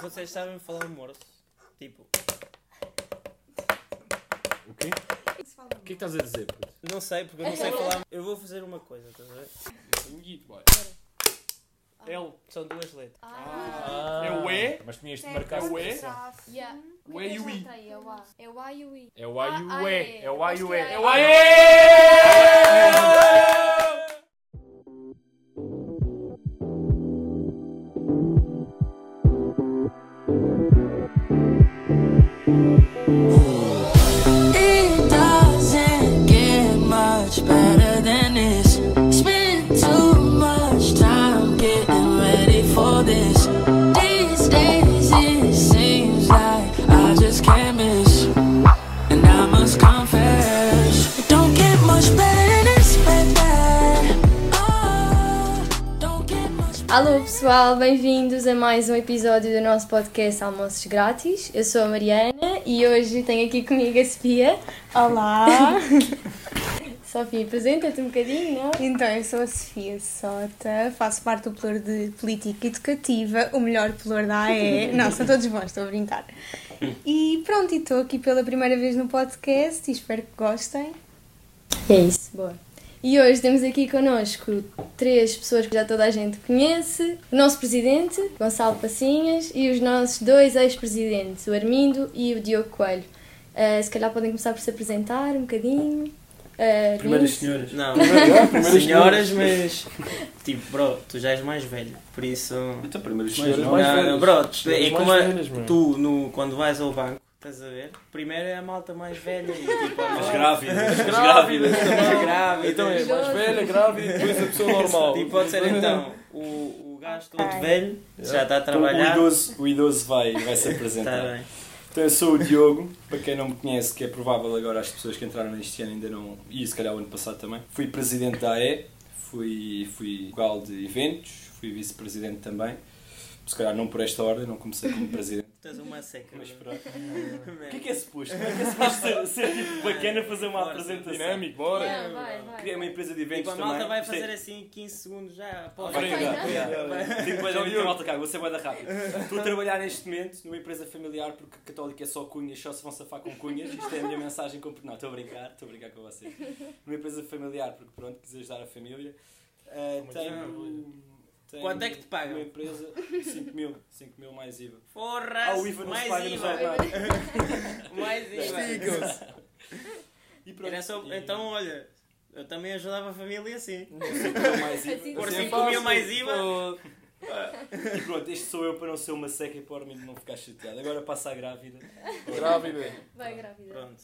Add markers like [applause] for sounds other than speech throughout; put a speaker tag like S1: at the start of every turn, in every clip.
S1: Vocês sabem falar morse? Tipo,
S2: O quê? O que é que estás a dizer, puto?
S1: não sei, porque eu não sei [laughs] falar. Eu vou fazer uma coisa, estás a ver?
S2: Um guito, boy.
S1: L, são duas letras.
S3: Ah,
S2: É o E?
S4: Mas tinhas de
S3: é
S4: marcar
S2: o E?
S3: Yeah.
S2: O E e o I.
S3: É o A. É o A e o I.
S4: É o A e o
S3: Ah,
S4: E.
S3: é.
S4: É o A e o E.
S3: É.
S4: É o A e o E.
S3: pessoal, bem-vindos a mais um episódio do nosso podcast Almoços Grátis. Eu sou a Mariana e hoje tenho aqui comigo a Sofia.
S5: Olá! [laughs]
S3: Sofia, apresenta-te um bocadinho, não?
S5: então, eu sou a Sofia Sota, faço parte do pluro de Política Educativa, o melhor pluro da AE. [laughs] Não, são todos bons, estou a brincar. E pronto, estou aqui pela primeira vez no podcast e espero que gostem.
S3: É isso, boa. E hoje temos aqui connosco três pessoas que já toda a gente conhece: o nosso presidente, Gonçalo Passinhas, e os nossos dois ex-presidentes, o Armindo e o Diogo Coelho. Ah, se calhar podem começar por se apresentar um bocadinho. Ah,
S2: Primeiras senhoras.
S1: Não,
S2: primeiras
S1: senhoras, mas. Tipo, bro, tu já és mais velho, por isso.
S2: Então, primeiras
S4: Senhoras
S2: senhoras
S4: mais
S1: Não,
S2: mais
S1: não,
S2: velhas.
S1: bro, tu- é como
S4: mais
S1: a- tu, no, quando vais ao banco, estás a ver? Primeiro é a malta mais velha e tipo. [laughs]
S2: As
S1: a-
S2: grávidas. [laughs] As
S4: Grávidas.
S1: As grávidas.
S4: Então é mais velha, grávida e depois a pessoa normal.
S1: Tipo, pode ser [laughs] então o, o gajo todo
S5: Ok.
S1: velho, já está a
S2: Então,
S1: trabalhar.
S2: o idoso, o idoso vai, vai se apresentar.
S1: Está bem.
S2: Então eu sou o Diogo, para quem não me conhece, que é provável agora as pessoas que entraram neste ano ainda não. e se calhar o ano passado também. Fui presidente da AE, fui, fui vogal de eventos, fui vice-presidente também. Se calhar não por esta ordem, não comecei como presidente. [laughs]
S1: És uma seca.
S2: Mas pronto. [laughs] O que é que é suposto? Como é que é suposto ser, ser tipo bacana fazer uma
S1: Bora,
S2: apresentação?
S4: Dinâmico, bora.
S3: Vai, vai, vai.
S2: Criei uma empresa de
S1: Tipo,
S2: eventos
S1: a
S2: também.
S1: malta vai
S2: é-
S1: fazer assim 15 segundos já. [laughs]
S2: Vai,
S3: Ok,
S2: vai, vai, vai. Digo a malta cá, vou ser bué da rápido. Estou a trabalhar neste momento numa empresa familiar porque católica é só cunhas, só se vão safar com cunhas. Isto é a minha mensagem com Não, estou a brincar, estou a brincar com vocês. Numa empresa familiar porque pronto, quis ajudar a família.
S1: Muito
S2: tenho, tenho
S1: Quanto é que te pagam?
S2: Uma empresa, 5 mil, 5 mil mais IVA.
S1: Porra!
S2: Ah, o IVA não se
S1: mais
S2: paga no
S1: IVA.
S2: jornal. [laughs] [laughs]
S1: mais IVA.
S2: E pronto.
S1: Era só-
S2: e-
S1: Então, olha, eu também ajudava a família assim.
S2: 5 mil mais IVA. [laughs]
S3: Assim,
S1: Por
S3: Sim,
S1: 5 mil mais IVA.
S2: E pronto, este sou eu para não ser uma seca e para o não ficar chateado. Agora passa a grávida.
S4: Grávida.
S3: Vai, grávida.
S1: Pronto.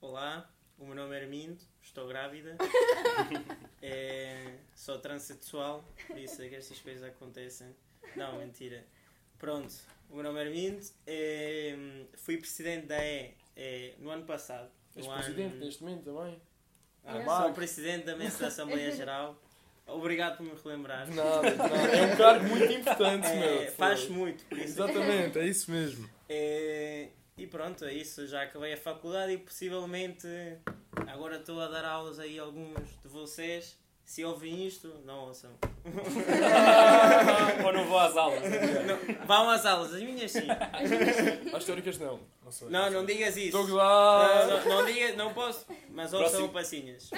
S1: Olá, o meu nome é Armindo, estou grávida. [laughs] É, sou transexual, por isso é que estas coisas acontecem. Não, mentira. Pronto, o meu nome é Armindo, é, fui presidente da E é, no ano passado.
S4: És
S1: No
S4: presidente
S1: ano-
S4: neste momento também.
S1: Ah,
S3: É.
S1: sou presidente da mesa da Assembleia [laughs] Geral. Obrigado por me relembrar.
S4: De nada, de nada. É um cargo muito importante,
S1: É,
S4: meu.
S1: faz muito, por isso.
S4: Exatamente, é isso mesmo.
S1: É, e pronto, é isso. Já acabei a faculdade e possivelmente agora estou a dar aulas aí a alguns de vocês. Se ouvem isto, não ouçam.
S2: Ou não vou às aulas.
S1: Não, vão às aulas, as minhas sim.
S4: As teóricas não. Não.
S1: Não, não digas isso.
S4: Estou
S1: Não,
S4: lá.
S1: não, não diga, não posso, mas ouçam
S2: Próximo.
S1: passinhas.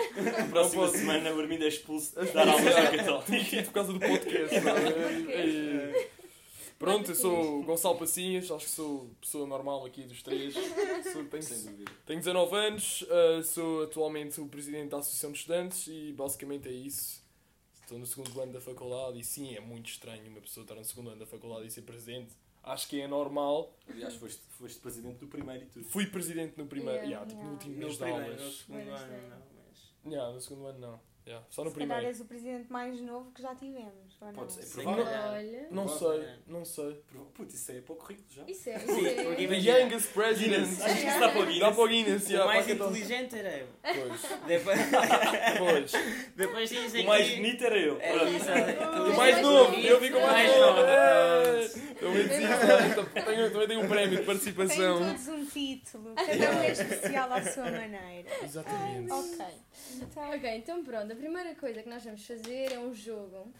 S2: Próxima semana o Armindo é expulso de dar aulas na Católica.
S4: Por causa do podcast. [laughs] Pronto, eu sou o Gonçalo Passinhas, acho que sou pessoa normal aqui dos três. Sou- tenho,
S2: Sem dúvida.
S4: tenho 19 anos, uh, sou atualmente o presidente da Associação de Estudantes e basicamente é isso. Estou no segundo ano da faculdade e sim, é muito estranho uma pessoa estar no segundo ano da faculdade e ser presidente. Acho que é normal.
S2: Aliás, foste, foste presidente do primeiro e tudo.
S4: Fui presidente no primeiro,
S3: Yeah,
S4: yeah, tipo, no último mês de
S1: primeiro, no
S4: aulas.
S1: segundo ano, não. Mas...
S4: Yeah, no segundo ano não. Yeah, só no
S5: Se calhar
S4: primeiro.
S5: és o presidente mais novo que já tivemos, ou?
S2: Pode ser. É provável.
S3: Olha.
S4: Não
S2: Não
S4: sei, não sei.
S2: Putz, isso é pouco rico já.
S3: Isso é. Isso
S1: porque
S3: é.
S4: The
S1: imagina,
S4: youngest president.
S2: Guinness. Acho que isso dá para o
S4: Dá
S2: Guinness.
S4: para o Guinness,
S1: o
S4: yeah,
S1: mais
S4: para Católica.
S1: inteligente era eu.
S4: Pois,
S1: Depois,
S4: pois.
S1: depois aqui...
S2: O mais bonito era eu.
S1: É
S2: Pronto.
S1: isso,
S4: O mais novo, eu fico o mais novo. É.
S1: novo.
S4: Pelo menos isso, é. Tenho- também tenho um prémio de
S5: Tem
S4: participação.
S5: todos um título, cada um é especial à sua maneira.
S4: Exatamente.
S5: Ok. Então,
S3: Ok, então pronto. A primeira coisa que nós vamos fazer é um jogo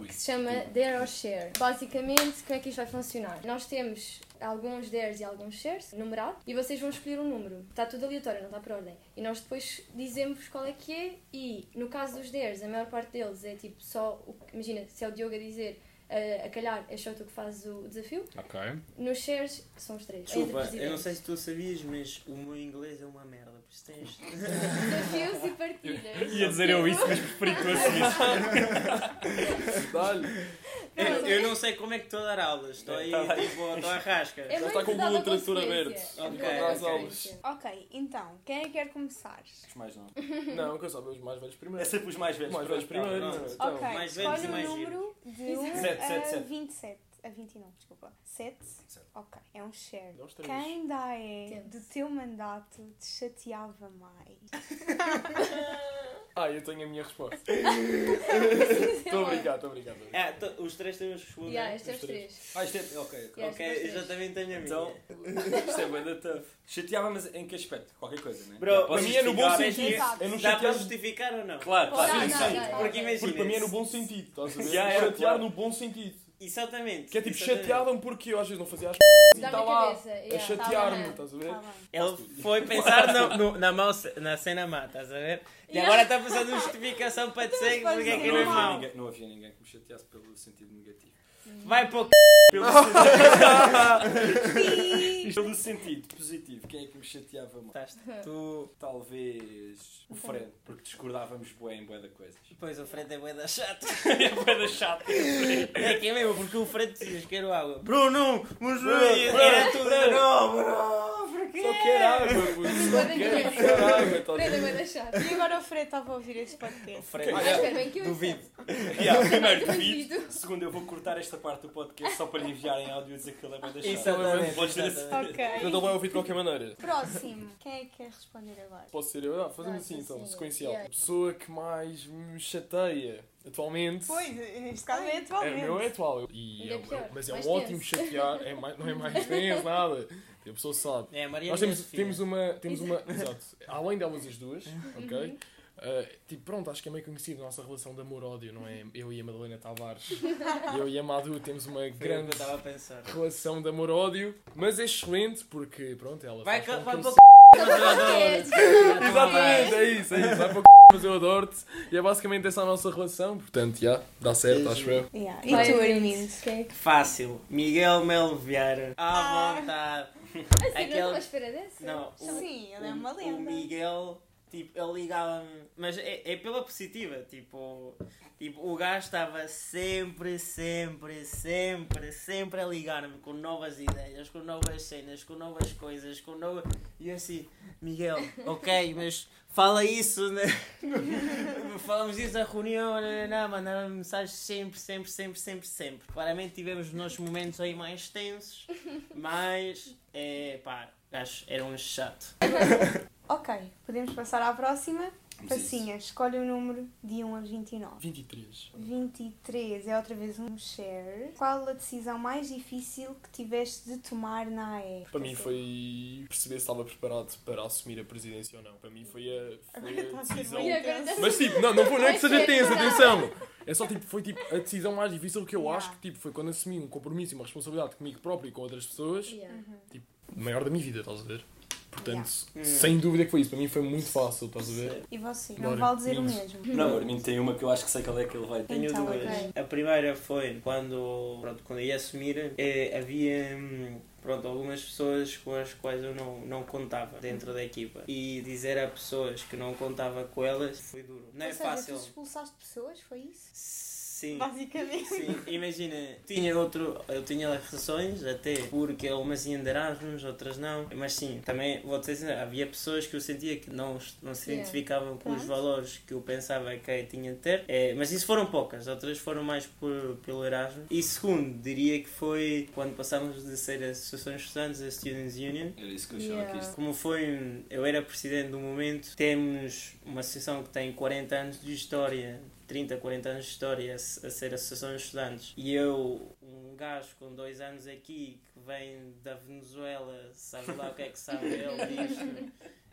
S3: que, que se chama Dare or Share. Basicamente, como é que isto vai funcionar? Nós temos alguns dares e alguns shares, numerado, e vocês vão escolher um número. Está tudo aleatório, não está por ordem. E nós depois dizemos qual é que é, e no caso dos dares, a maior parte deles é tipo só. O, que- imagina, se é o Diogo a dizer. eh, a calhar, é só tu que fazes o desafio.
S4: Ok.
S3: Nos shares, são os três. é
S1: Desculpa, eu não sei se tu sabias, mas o meu inglês é uma merda. Por isso tens. [laughs]
S3: Desafios e partilhas.
S2: Ia dizer eu isso, mas preferi que tu assumisse.
S4: Dá-lhe.
S1: Eu, eu não sei como é que estou a dar aulas. Estou aí,
S2: Tá
S1: tipo, estou à rasca.
S3: É
S4: Já está com o Google Tradutor
S3: consequência.
S4: aberto.
S3: É
S1: Ok,
S5: então, quem é que quer começar?
S2: Mais não. [laughs]
S4: Não, que eu sabe os mais velhos
S2: É
S4: primeiro.
S2: sempre os mais
S4: Os
S2: velhos.
S4: mais velhos primeiro.
S1: pronto.
S4: não é? Então,
S5: ok,
S1: mais velhos
S5: escolhe
S1: e
S5: um número de 1
S2: Sete,
S5: a
S2: sete, sete.
S5: 27. A 29, desculpa. 7?
S2: Sete.
S5: Ok, é um share.
S4: Nós três.
S5: Quem da é
S3: Tente.
S5: do teu mandato te chateava mais? [laughs]
S4: Ah, eu tenho a minha resposta. [laughs] Estou a brincar, estou.
S1: Ah, to- os três temos que responder.
S3: Yeah, estes é os
S4: Os três.
S3: três.
S2: Ah, isto é. Ok, ok.
S3: Yeah.
S1: Ok,
S3: estes
S1: eu já
S3: os
S1: também tenho a minha.
S2: Então, [laughs] isto é banda tough. Chateava, mas em que aspecto? Qualquer coisa, né?
S1: Bro,
S4: Para mim é no bom
S2: justificar?
S4: sentido. É no
S1: Dá para justificar ou não?
S2: Claro, claro.
S3: Dá,
S2: sim,
S3: dá,
S2: sim.
S3: dá.
S1: Porque imagina.
S4: Porque para mim é no bom sentido, estás a ver?
S2: Yeah, yeah,
S4: chatear
S2: claro.
S4: no bom sentido.
S1: Exatamente.
S4: Que é tipo, chateavam porque eu às vezes não fazia as e está lá
S3: cabeça,
S4: a
S3: yeah.
S4: chatear-me,
S3: Tá
S4: estás a ver?
S5: Tá.
S1: Ele foi pensar no, no- na, mão, na cena má, estás a ver? E
S3: Yeah.
S1: agora está fazendo justificação para dizer porque é que não é
S5: mal.
S1: mau.
S2: não havia ninguém que me chateasse pelo sentido negativo.
S1: Vai para o c...
S2: Pelo sentido, [laughs] pelo sentido positivo, quem é que me chateava mais?
S1: Tu.
S2: Talvez o Fred, porque discordávamos bué em bué da coisas.
S1: Pois o Fred é bué da chato. [laughs]
S2: É bué da chata.
S1: É que é mesmo, porque o Fred dizias quero água. Bruno, mas
S2: Bruno,
S1: era tudo
S2: Bruno.
S1: não, Bruno, porquê?
S4: Só quer água, puto. Só
S3: Bué da
S4: água, estás a
S3: Prenda
S4: ver?
S3: vai deixar.
S5: E agora o Fred estava a ouvir este
S1: O
S5: podcast.
S1: Fred,
S3: Ah, bem que eu
S1: duvido.
S2: Yeah, primeiro,
S3: duvido.
S2: Segundo, eu vou cortar esta parte do podcast só para lhe enviar em áudio e dizer que ele é da chata.
S1: Exatamente.
S2: Podes.
S4: Portanto, ele vai ouvir de qualquer maneira.
S5: Próximo. Quem é que quer responder agora?
S4: Posso ser eu? Ah, fazemos assim
S3: sim,
S4: então,
S3: sim.
S4: sequencial.
S3: Yeah.
S4: A pessoa que mais me chateia atualmente.
S5: Pois, neste caso é
S4: É,
S5: atualmente.
S4: o meu é atual. E é,
S3: é
S4: mas é
S3: mais
S4: um ótimo chatear, é mais, não é mais [laughs] tenso, nada. A pessoa sabe.
S1: É, a Maria
S4: Nós temos, temos uma. Temos uma exato. Além delas as duas, ok? Uh, tipo, pronto, acho que é meio conhecido a nossa relação de amor-ódio, não é? Eu e a Madalena Tavares, [laughs] eu e a Madu temos uma
S1: Foi o
S4: grande
S1: estava a pensar.
S4: relação de amor-ódio, mas é excelente porque, pronto, ela
S1: Vai,
S4: faz
S1: vai para o c...
S4: Exatamente, é isso, é isso. Vai para o c... mas eu adoro-te. E é basicamente essa a nossa relação, portanto, já, dá certo, acho eu.
S5: Yeah. E tu,
S3: Armindo. É que...
S1: Fácil. Miguel Melo Vieira.
S5: Ah.
S1: À vontade.
S3: Ah, sim, não
S1: Aquele-
S3: estava à espera dessa?
S1: Não, o,
S5: Sim, ele é
S1: o-
S5: uma
S1: O
S5: lenda.
S1: Miguel, tipo, ele ligava-me. Mas é, é pela positiva, tipo. Tipo, o gajo estava sempre, sempre, sempre, sempre a ligar-me com novas ideias, com novas cenas, com novas coisas, com novas. E eu assim, Miguel, ok, mas fala isso, né? [laughs] Falamos isso na reunião, né? não, mandava mensagens sempre, sempre, sempre, sempre, sempre. Claramente tivemos os nossos momentos aí mais tensos, mas, é, pá, gajo era um chato. [laughs]
S5: Ok, podemos passar à próxima. Passinha, escolhe o número de 1 a 29.
S4: 23.
S5: 23 é outra vez um share. Qual a decisão mais difícil que tiveste de tomar na AE?
S4: Para mim foi perceber se estava preparado para assumir a presidência ou não. Para mim foi a, foi a decisão. Mas tipo, não, não, foi, não é que seja
S3: verdade.
S4: atenção! É só tipo, foi tipo a decisão mais difícil que eu
S5: Yeah.
S4: acho que tipo, foi quando assumi um compromisso e uma responsabilidade comigo próprio e com outras pessoas,
S3: Yeah.
S4: maior da minha vida, estás a ver? Portanto,
S1: Yeah.
S4: sem dúvida que foi isso. Para mim foi muito fácil, estás a ver?
S5: E você? Não
S4: Bora,
S5: vale dizer o mesmo.
S2: Não, o Armindo tem uma que eu acho que sei qual é que ele vai ter.
S1: Tenho
S5: Então,
S1: duas.
S5: ok.
S1: A primeira foi quando, pronto, quando eu ia assumir, eh, havia hum, pronto, algumas pessoas com as quais eu não, não contava dentro da equipa. E dizer a pessoas que não contava com elas foi duro. Não é
S5: Ou seja,
S1: fácil.
S5: tu expulsaste pessoas, foi isso?
S1: Sim.
S5: Basicamente.
S1: Sim, imagina, tinha outro, eu tinha relações até porque umas iam de Erasmus, outras não, mas sim, também vou dizer assim, havia pessoas que eu sentia que não, não se
S3: Yeah.
S1: identificavam com os
S5: Pronto.
S1: valores que eu pensava que eu tinha de ter, é, mas isso foram poucas, outras foram mais por, pelo Erasmus. E segundo, diria que foi quando passámos de ser a Associação de Estudantes a Students Union,
S2: Era isso que eu achava
S3: Yeah.
S2: que isto.
S1: como foi, eu era presidente do momento, temos uma associação que tem 40 anos de história, 30, 40 anos de história a, ser associação de estudantes. E eu, um gajo com dois anos aqui, que vem da Venezuela, sabe lá o que é que sabe ele disto,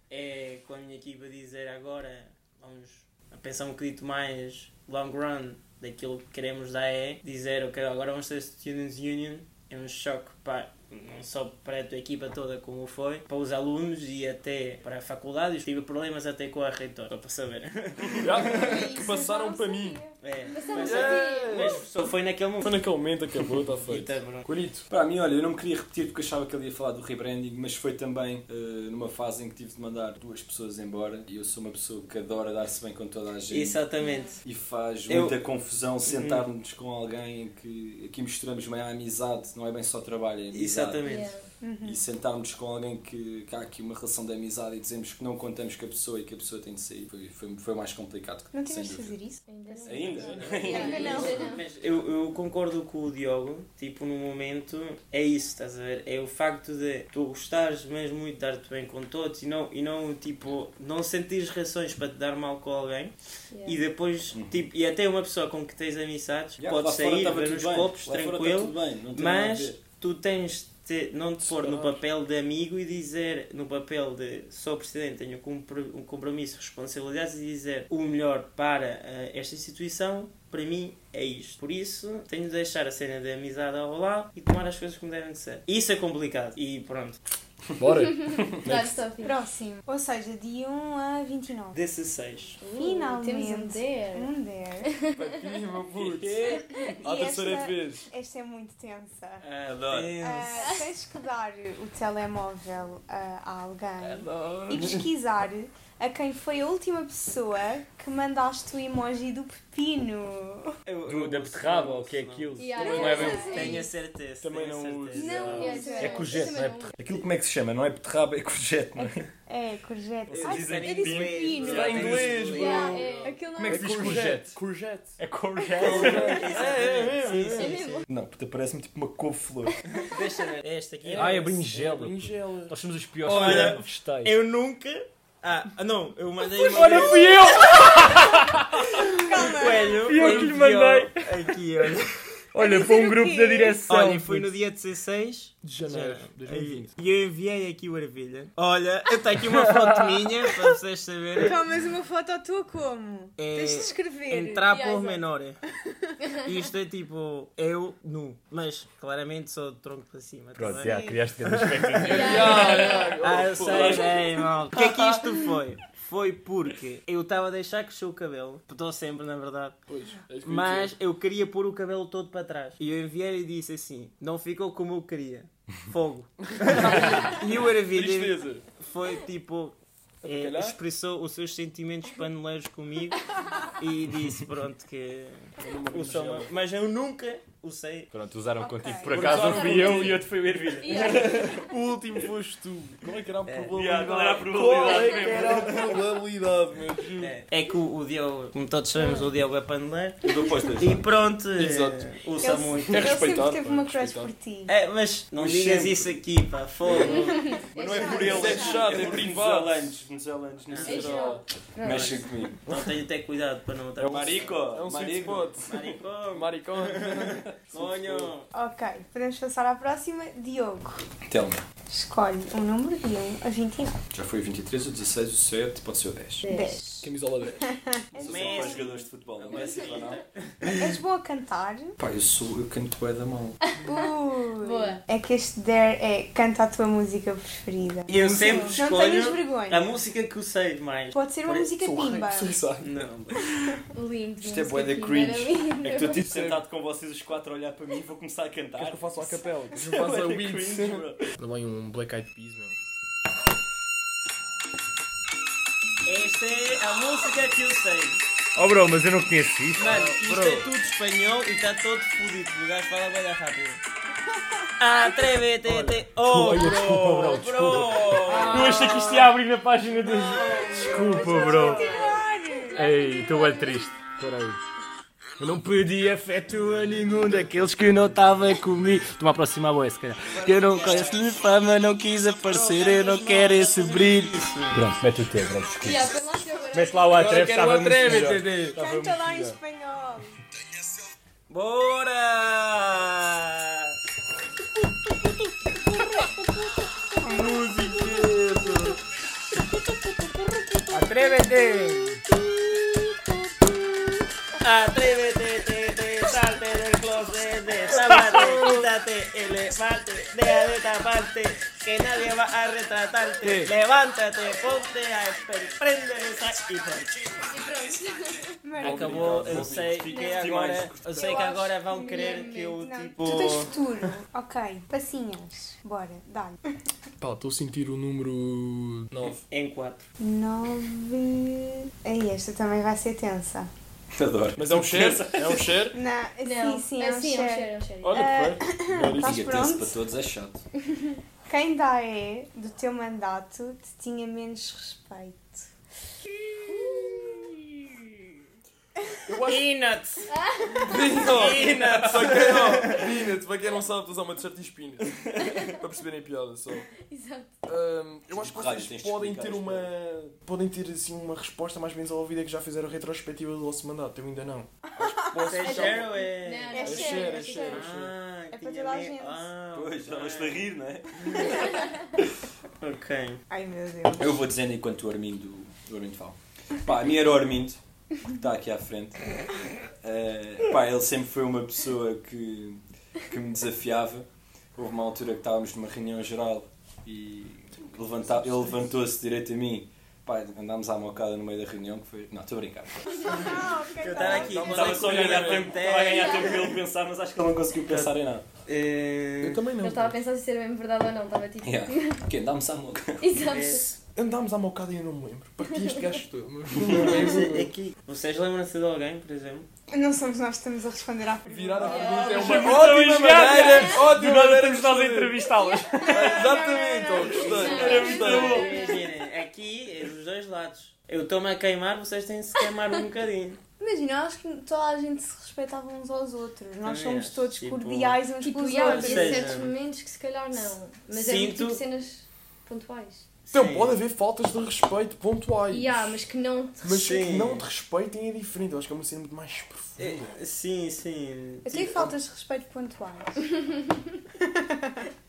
S1: é com a minha equipa dizer agora, vamos a pensar um bocadinho mais long run, daquilo que queremos da AE, dizer, ok, agora vamos ter Students Union, é um choque para não só para a tua equipa toda como foi, para os alunos e até para a faculdade. Tive problemas até com a reitora, só para saber. [laughs]
S4: que passaram para mim.
S1: É, mas,
S3: a
S1: mas só foi naquele momento.
S4: Foi naquele momento, acabou, está [laughs] feito. Coelhito.
S2: Para mim, olha, eu não me queria repetir porque achava que ele ia falar do rebranding, mas foi também eh, numa fase em que tive de mandar duas pessoas embora e eu sou uma pessoa que adora dar-se bem com toda a gente.
S1: Exatamente.
S2: E faz
S1: Eu-
S2: muita confusão sentar-nos com alguém que aqui misturamos meio a amizade, não é bem só trabalho, amizade.
S1: Exatamente.
S3: Yeah.
S2: E sentarmos com alguém que, que há aqui uma relação de amizade e dizemos que não contamos com a pessoa e que a pessoa tem de sair, foi, foi, foi mais complicado.
S5: Não tiveste de fazer isso?
S3: Ainda não.
S2: Ainda?
S5: Ainda não.
S1: Mas eu, eu concordo com o Diogo, tipo, no momento é isso, estás a ver? É o facto de tu gostares mesmo muito de dar-te bem com todos e não, e não tipo, não sentires reações para te dar mal com alguém
S3: Yeah.
S1: e depois, tipo, e até uma pessoa com que tens amizades,
S2: Yeah, fora
S1: sair, ver nos
S2: bem.
S1: copos,
S2: Lá
S1: tranquilo,
S2: bem,
S1: mas. Tu tens de não te pôr no papel de amigo e dizer no papel de sou presidente, tenho um compromisso, responsabilidades e dizer o melhor para eh, esta instituição, para mim é isto. Por isso, tenho de deixar a cena de amizade ao lado e tomar as coisas como devem de ser. Isso é complicado. E pronto.
S4: Bora. [laughs]
S5: Próximo. Ou seja, de 1 a 29.
S1: 16.
S3: Uh,
S5: Finalmente.
S3: Temos um dare.
S5: Um dare.
S4: Meu puto. À terceira
S5: esta-
S4: vez.
S5: Esta é muito tensa.
S2: Adoro.
S5: Ah, tens que dar o telemóvel ah, a alguém
S4: Adoro.
S5: e pesquisar a quem foi a última pessoa que mandaste o emoji do pepino.
S1: Eu-
S6: Do, da beterraba, ou o que é aquilo?
S3: Yeah,
S6: Não é bem-.
S1: Tenho a certeza.
S4: Também não
S1: certeza.
S5: Não.
S6: É courgette, não é beterraba. Aquilo como é que se chama? Não é beterraba, é courgette, não é?
S5: É, courgette.
S1: Eu
S5: Ai,
S1: dizem
S5: eu disse pepino.
S4: Está em inglês, bro.
S3: É.
S6: Como é que se diz courgette?
S4: Courgette.
S6: É courgette.
S3: É
S1: sim, sim.
S3: mesmo?
S6: Não, puta, parece-me tipo uma couve-flor.
S1: Deixa ver. É esta aqui.
S6: Ah, é berinjela. Nós somos os piores vegetais.
S1: Eu nunca. Ah, não, eu mandei
S6: Olha, fui eu! [laughs]
S1: Coelho.
S6: Eu que lhe mandei.
S1: Aqui, olha.
S6: Olha, para um grupo da direção.
S1: Olha, foi no dia 16
S4: De janeiro de
S1: Aí,
S4: 2020.
S1: E eu enviei aqui o ervilha. Olha, eu tenho aqui uma foto [laughs] minha para vocês saberem.
S5: Então, mas uma foto à tua como?
S1: É-
S5: Tens de escrever.
S1: Entrar por menor. [laughs] Isto é tipo eu nu, mas claramente sou de tronco para cima. tá
S6: Pronto,
S1: bem?
S6: já, criaste grande [laughs] expectativa.
S1: Ah, eu sei, sei, mal. O que é que isto foi? Foi porque eu estava a deixar crescer o cabelo, estou sempre na verdade,
S4: Pois, é
S1: mas eu queria pôr o cabelo todo para trás. E eu enviei e disse assim: não ficou como eu queria. Fogo. [laughs] e o
S4: Tristeza.
S1: foi tipo. é, expressou os seus sentimentos paneleiros comigo e disse pronto que o som, mas eu nunca usei
S6: Pronto, usaram
S5: Ok.
S6: contigo. Por acaso fui eu e outro foi o Ervilha. [laughs]
S3: Yeah.
S4: O último foste tu. Qual é que era a probabilidade?
S6: Yeah, qual era a
S4: Qual
S6: probabilidade
S4: é que era a probabilidade, meu juro?
S1: É, é que o, o Diogo, como todos sabemos, o Diogo é
S2: postas.
S1: e pronto,
S4: Exato.
S1: eh, usa
S5: Ele,
S1: muito.
S4: É
S5: ele sempre
S4: respeitado,
S5: teve
S4: pá,
S5: uma
S4: é
S5: crush
S4: respeitado.
S5: por ti.
S1: É, mas não
S2: Mas
S1: digas
S2: sempre.
S1: isso aqui, pá, fogo.
S2: Mas não é por
S5: É
S2: ele,
S4: Isso é chato, é
S2: por
S4: privado.
S2: venezuelanos. Venezuelanos, não
S3: É
S2: sei.
S3: geral.
S2: Mexem comigo.
S1: Então tenho até cuidado para não estar.
S4: É um
S2: Marico,
S4: É um sweet
S2: marico.
S4: spot.
S1: Maricón,
S4: Maricón.
S1: Sonho.
S5: Ok, podemos passar à próxima. Diogo,
S2: Telma.
S5: escolhe um número de 1 a 29.
S2: Já foi o 23, o 16, o 7, pode ser o 10.
S5: 10.
S4: Camisola 10.
S5: És, [laughs]
S2: São
S1: Messi.
S2: só jogadores de futebol. não é assim, não?
S5: és bom a cantar?
S2: Pá, eu sou, eu canto bué da mão.
S5: Ui.
S3: Boa.
S5: É que este dare é canta a tua música preferida.
S1: E eu sempre
S5: Não tenhas
S1: escolho a
S5: vergonha.
S1: música que eu sei mais.
S5: Pode ser uma música
S4: Sou
S5: pimba.
S4: suicide. [laughs]
S1: Não.
S3: Lindo.
S2: Isto é bué da cringe. É que estou tipo [laughs] sentado com vocês os quatro a olhar para mim e vou começar a cantar.
S4: Queres que eu faça a capela? [laughs] Queres que
S2: Bué
S4: eu faça
S2: da
S4: o beats?
S2: cringe, bro.
S4: Também um Black Eyed Peas, meu.
S1: Esta é a música que eu sei.
S6: Oh bro, mas eu não conheço isso.
S1: Mano, isto é tudo espanhol e está todo fodido. O gajo fala bem rápido. Atrévete, oh,
S6: Olha,
S1: bro,
S6: desculpa, bro, desculpa. Eu achei que isto ia abrir na página dos. Desculpa, bro. Ei, estou bem triste. Espera aí. Eu não pedi afeto a nenhum daqueles que não estava comigo. Estou-me a aproximar a boa, se calhar. Que eu não conheço de fama, não quis aparecer, eu não quero esse brilho. Pronto, mete o teu, desculpa.
S3: Põe lá o teu agora.
S6: Mete lá o
S4: Agora
S6: atreve,
S4: quero o
S6: estava muito melhor.
S4: Atrévete.
S6: Estava
S5: Canta
S6: muito
S5: lá em
S6: melhor.
S5: espanhol.
S1: Bora!
S6: Atrévete!
S1: Atrévete, tápate, [laughs] quítate, elefante, deja de taparte, que nadie va a retratarte. Levántate, ponte a esperar, prende essa e pronto. Acabou, eu sei que agora, eu sei que agora vão querer que eu tipo.
S5: Tu tens futuro. ok. Passinhas. Bora, dá-lhe.
S4: Pá, estou a sentir o número 9.
S1: Em 4.
S5: Nove. Aí, esta também vai ser tensa. [laughs]
S2: Adoro.
S4: Mas é um [laughs] share? É um share?
S5: Não,
S3: Não,
S5: sim, sim, é um
S3: sim, é um
S5: share,
S3: é um share.
S4: Olha que bem. [coughs] Olha
S5: Estás
S4: isso.
S2: Diga tenso
S5: pronto?
S2: para todos é chato. [laughs]
S5: Quem dá é do teu mandato te tinha menos respeito.
S4: Eu acho
S1: Peanuts!
S4: Peanuts!
S1: Peanuts!
S4: Para quem não, Peanuts, para quem não sabe, usar uma t-shirt e espinhas. Para perceberem a piada só.
S3: Exato.
S4: Ahm, eu acho que vocês podem ter uma. Podem ter assim uma resposta mais bem resolvida que já fizeram a retrospectiva do vosso mandato. Eu ainda não. Acho que posso [laughs]
S1: É
S4: já-
S1: share ou é.
S3: Não,
S5: É
S4: É
S5: share,
S4: share,
S5: é
S4: é
S5: share.
S1: Ah,
S5: É para toda a gente.
S1: Ah,
S2: Pois,
S1: ok.
S2: estavas a rir, não é?
S1: Ok.
S5: Ai meu Deus.
S2: Eu vou dizendo enquanto o Armindo, o Armindo fala. Pá, a minha era o Armindo, que está aqui à frente. Eh, pá, ele sempre foi uma pessoa que, que me desafiava. Houve uma altura que estávamos numa reunião geral e levanta- ele levantou-se direito a mim. Pá, andámos à mocada no meio da reunião, que foi... Não, estou a brincar.
S5: Ah, ok,
S1: Eu
S5: tá.
S1: estava aqui,
S2: Estava só a ganhar tempo, estava a ganhar tempo para ele pensar, mas acho que ele não conseguiu pensar em nada.
S1: Eh,
S4: Eu também não.
S3: Eu estava a pensar se era mesmo verdade ou não, estava tipo.
S2: Yeah. [laughs] Que andámos à moca. [laughs]
S3: Exato.
S1: esse-
S4: Andámos à mocada e eu não me lembro. Parti este gajo todo. mas [laughs]
S1: é aqui. Vocês lembram-se de alguém, por exemplo?
S5: Não somos nós que estamos a responder à pergunta.
S4: Virar a pergunta é uma
S6: é
S4: ótima maneira. Ótima maneira
S6: estamos nós a
S4: fazer.
S6: entrevistá-las.
S4: Exatamente, ó, gostei.
S1: Imaginem, aqui é dos dois lados. Eu estou-me a queimar, vocês têm de se queimar um bocadinho.
S5: Imagina, eu acho que toda a gente se respeitava uns aos outros. Nós
S1: Também
S5: somos
S1: acho,
S5: todos
S1: tipo-
S5: cordiais uns
S3: Tipo,
S5: com os
S3: yeah,
S5: outros.
S1: seja,
S3: certos momentos que se calhar não. Mas é muito
S1: sinto-
S3: tipo cenas pontuais.
S4: Então,
S1: Sim.
S4: pode haver faltas de respeito pontuais.
S3: Yeah, mas que não.
S4: Mas
S1: Sim.
S4: que não te respeitem é diferente. Eu acho que é uma cena muito mais
S1: É,
S4: profunda.
S1: Sim, sim.
S5: Eu tenho
S1: Tipo,
S5: faltas de respeito pontuais. [laughs]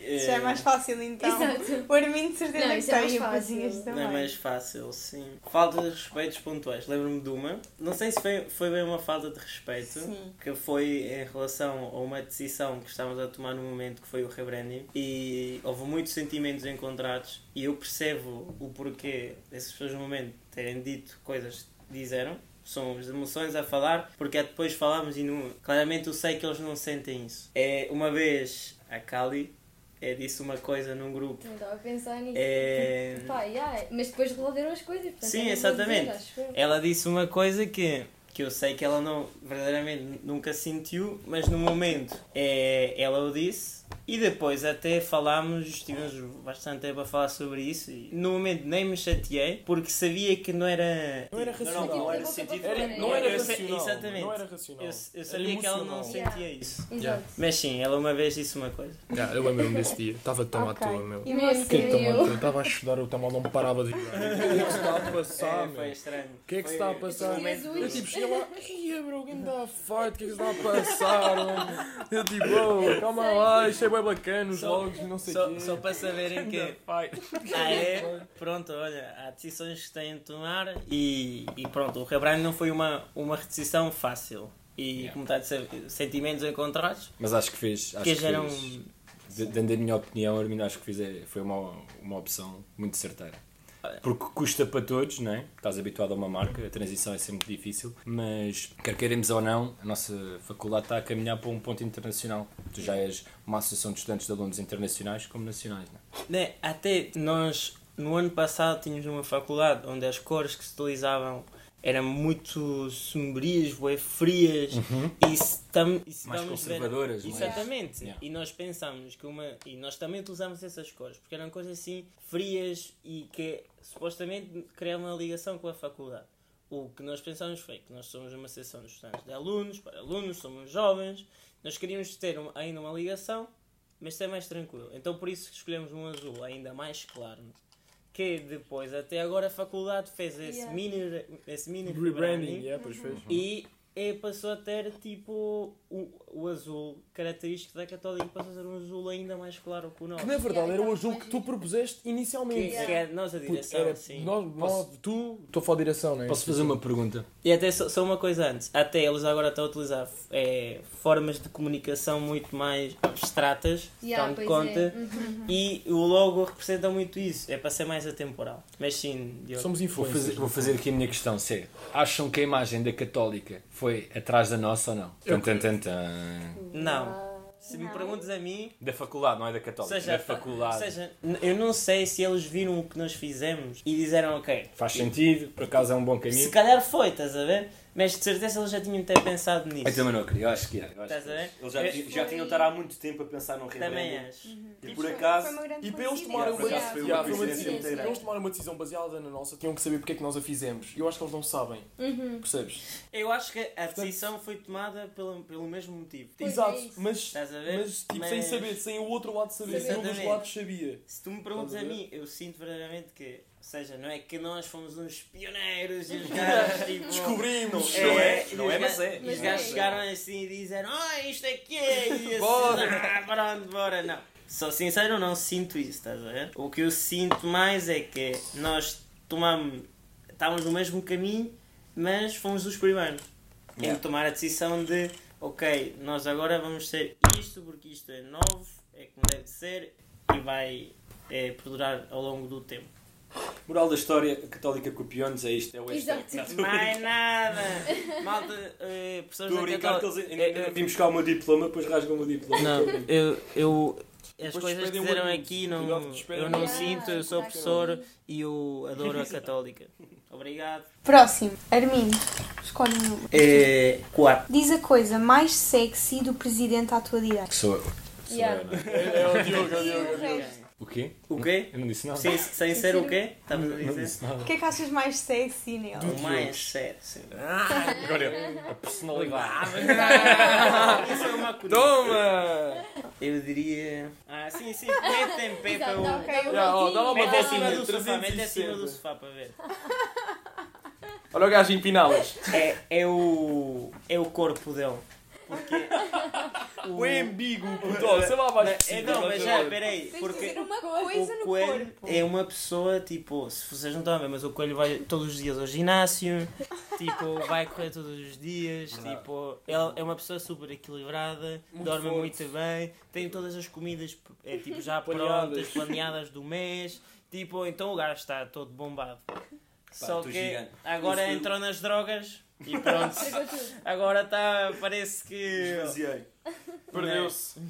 S5: Isso já é mais fácil então.
S3: Exato.
S5: O Armindo de certeza
S3: Não,
S5: que
S3: isso é mais
S5: tem, também.
S1: Não é mais fácil, sim. Falta de respeitos pontuais. Lembro-me de uma. Não sei se foi, foi bem uma falta de respeito.
S5: Sim.
S1: Que foi em relação a uma decisão que estávamos a tomar no momento, que foi o rebranding. E houve muitos sentimentos encontrados. E eu percebo o porquê dessas pessoas no momento terem dito coisas que disseram. São as emoções a falar, porque é depois falamos e não, claramente eu sei que eles não sentem isso. É uma vez a Kali é, disse uma coisa num grupo.
S3: Não estava a pensar nisso.
S1: É, [laughs]
S3: Pá, yeah, mas depois resolveram as coisas. portanto,
S1: Sim, exatamente.
S3: dizer,
S1: ela disse uma coisa que, que eu sei que ela não verdadeiramente nunca sentiu, mas no momento é, ela o disse e depois até falámos, estivemos bastante tempo a falar sobre isso e no momento nem me chateei porque sabia que não era.
S4: Não era
S2: Não,
S4: racional.
S2: não, não era
S3: Tipo,
S2: sentido.
S4: Era-
S3: Era-
S4: não era racional.
S1: exatamente.
S4: Não era racional.
S1: Eu, eu
S4: Era
S1: sabia que ela não sentia isso.
S3: Exato.
S1: Mas sim, ela uma vez disse uma coisa.
S4: Yeah, eu lembro-me desse dia. Estava tão
S5: Ok.
S4: à toa, meu.
S5: E?
S4: O que é que estava a estudar, o tamal não parava de ir. [laughs] O que é que se está a passar,
S1: É, foi
S4: meu?
S1: estranho.
S4: O que é que se está a passar?
S3: Jesus.
S4: Eu tipo, cheguei lá, ia bro, o que está a fight? O que é que se está a passar? mano?" Eu tipo, oh, calma lá, é bem bacana, os
S1: Só-
S4: e não sei o quê.
S1: só para saberem [laughs] que. Ah, é? Pronto, olha, há decisões que têm de tomar e, e pronto, o rebrand não foi uma, uma decisão fácil. E
S2: Yeah.
S1: como está a dizer, sentimentos encontrados
S2: Mas acho que fez. Acho
S1: que
S2: que de- dando a minha opinião, Armindo, acho que fiz, é- foi uma, uma opção muito certeira. Porque custa para todos, não é? Estás habituado a uma marca, a transição é sempre difícil, mas quer queremos ou não, a nossa faculdade está a caminhar para um ponto internacional. Tu já és uma associação de estudantes de alunos internacionais como nacionais, não é?
S1: Até nós, no ano passado, tínhamos uma faculdade onde as cores que se utilizavam eram muito sombrias, bué, frias e se tam, e se
S2: Mais
S1: ver-
S2: conservadoras, não é?
S1: Exatamente.
S2: Yeah.
S1: E nós pensámos que uma. E nós também utilizamos essas cores, porque eram cores assim frias e que supostamente criavam uma ligação com a faculdade. O que nós pensámos foi que nós somos uma seção de estudantes de alunos, para alunos, somos jovens, nós queríamos ter uma- ainda uma ligação, mas ser mais tranquilo. Então por isso que escolhemos um azul ainda mais claro. Que depois, até agora, a faculdade fez esse
S3: Yeah.
S1: mini, esse mini
S4: Rebranding,
S1: rebranding
S4: yeah, pois fez.
S1: e é, passou a ter tipo o, o azul característico da católica, passou a ser um azul ainda mais claro que o nosso.
S4: Que na verdade
S3: Yeah,
S4: era o azul que tu propuseste inicialmente.
S1: Que, que é a nossa
S4: Porque
S1: direção,
S4: era,
S1: sim.
S4: nós, nós, tu, estou a falar de direção, não é?
S2: Posso fazer uma pergunta?
S1: E até só, só uma coisa antes, até eles agora estão a utilizar é, formas de comunicação muito mais abstratas,
S3: Yeah,
S1: estão de conta,
S3: é. Uhum.
S1: e o logo representa muito isso, é para ser mais atemporal. Mas sim, Diogo.
S4: Somos
S2: Vou
S4: influencers.
S2: fazer, vou fazer aqui a minha questão, sério. Acham que a imagem da católica foi atrás da nossa ou não?
S4: Eu
S2: Tan, tan, tan, tan.
S1: Não. Se me perguntas a mim,
S2: Da faculdade, não é da católica,
S1: seja,
S2: da faculdade.
S1: seja, eu não sei se eles viram o que nós fizemos e disseram ok.
S2: Faz sentido, por acaso é um bom
S1: Se
S2: caminho.
S1: calhar foi, estás a ver? Mas de certeza eles já tinham até pensado nisso.
S2: Eu também não queria, eu acho que é. eu acho
S1: Estás
S2: que
S1: a
S2: é.
S1: ver?
S2: Eles já,
S1: Eu-
S2: tinham- já tinham de estar há muito tempo a pensar num
S1: Também
S2: rebranding.
S1: acho.
S2: E por
S5: Foi
S2: acaso,
S5: uma grande
S4: E para eles tomarem
S2: por
S4: uma,
S2: acaso foi uma
S4: Yeah, foi uma
S2: coincidência
S4: decisão,
S2: muito
S4: para eles tomarem uma decisão baseada na nossa, tinham que saber porque é que nós a fizemos. E eu acho que eles não sabem.
S3: Uhum.
S4: Percebes?
S1: Eu acho que a decisão foi tomada pelo, pelo mesmo motivo. Tipo,
S3: Pois
S4: Exato,
S3: é isso.
S4: mas,
S1: Estás a ver?
S4: mas tipo, sem
S1: Mas-
S4: saber, sem o outro lado saber, sem um dos
S1: Exatamente.
S4: lados sabia.
S1: Se tu me perguntas a
S4: Estás a ver?
S1: mim, eu sinto verdadeiramente que, ou seja, não é que nós fomos uns pioneiros e os [laughs] gajos tipo.
S4: Descobrimos!
S1: É,
S2: Não é,
S1: e
S2: não
S1: os
S2: é,
S1: ga-
S2: mas é.
S1: E os gajos
S3: é.
S1: chegaram assim e disseram: Ah, isto aqui é. [laughs] E assim,
S4: Bora.
S1: ah, pronto, bora. Não. Sou sincero, não sinto isso, estás a ver? O que eu sinto mais é que nós tomamos. Estávamos no mesmo caminho, mas fomos os primeiros em
S2: Yeah.
S1: tomar a decisão de: Ok, nós agora vamos ser isto porque isto é novo, é como deve ser e vai é, perdurar ao longo do tempo.
S2: Moral da história, a católica copiou-nos, é isto, é o hashtag.
S3: Exato.
S1: Mais nada! [laughs] Malta, eh, pessoas
S2: Estou a
S1: da
S2: brincar que
S1: Católica-
S2: eles ainda
S1: Eh, eh,
S2: vim buscar o meu diploma, depois rasgam o meu diploma.
S1: Não, eu, eu as
S4: Depois
S1: coisas que
S4: despedem o
S1: fizeram aqui não, eu não
S3: adulto.
S1: sinto, eu sou
S3: Ah,
S1: professor e eu adoro a [laughs] católica. Obrigado.
S5: Próximo, Armindo, escolhe um número.
S1: É 4.
S5: Diz a coisa mais sexy do presidente à tua direita.
S2: Que sou eu. Sou
S3: Yeah.
S2: eu, não é?
S4: É, é o Diogo, é o Diogo, é o Diogo.
S2: O quê?
S1: O quê?
S2: Eu não disse nada.
S1: Sem, sem ser o quê? Estavas a
S2: Não
S1: dizer?
S2: disse nada.
S5: O que é que achas mais sexy nele?
S1: O mais sério, sim. [laughs]
S2: Agora, a personalidade.
S1: Isso é uma coisa.
S4: Toma!
S1: Eu diria. Ah, sim, sim, mete em pé para
S3: Exato,
S1: o.
S3: dá- uma
S4: Já, ó, dá uma
S1: Mete
S4: voltinha.
S1: acima do sofá, mete
S4: 360.
S1: acima do sofá para ver.
S4: Olha o gajo empiná-las.
S1: É, é o. É o corpo dele. Porque. [laughs]
S4: O embigo, puto. ó, Sei lá, vais
S1: É, não, mas já, peraí. Porque
S5: dizer uma coisa
S1: o
S5: no
S1: coelho
S5: corpo.
S1: é uma pessoa, tipo, se vocês não estão a ver, mas o coelho vai todos os dias ao ginásio, [laughs] tipo, vai correr todos os dias, tipo, ele é uma pessoa super equilibrada,
S4: Muito
S1: dorme
S4: forte.
S1: muito bem, tem todas as comidas é, tipo, já [laughs] prontas, planeadas do mês, tipo, então o gajo está todo bombado. Só
S2: estou
S1: que
S2: gigante.
S1: agora
S2: fui-
S1: entrou nas drogas e pronto, [laughs] agora está, parece que...
S2: Esvaziei.
S4: Perdeu-se.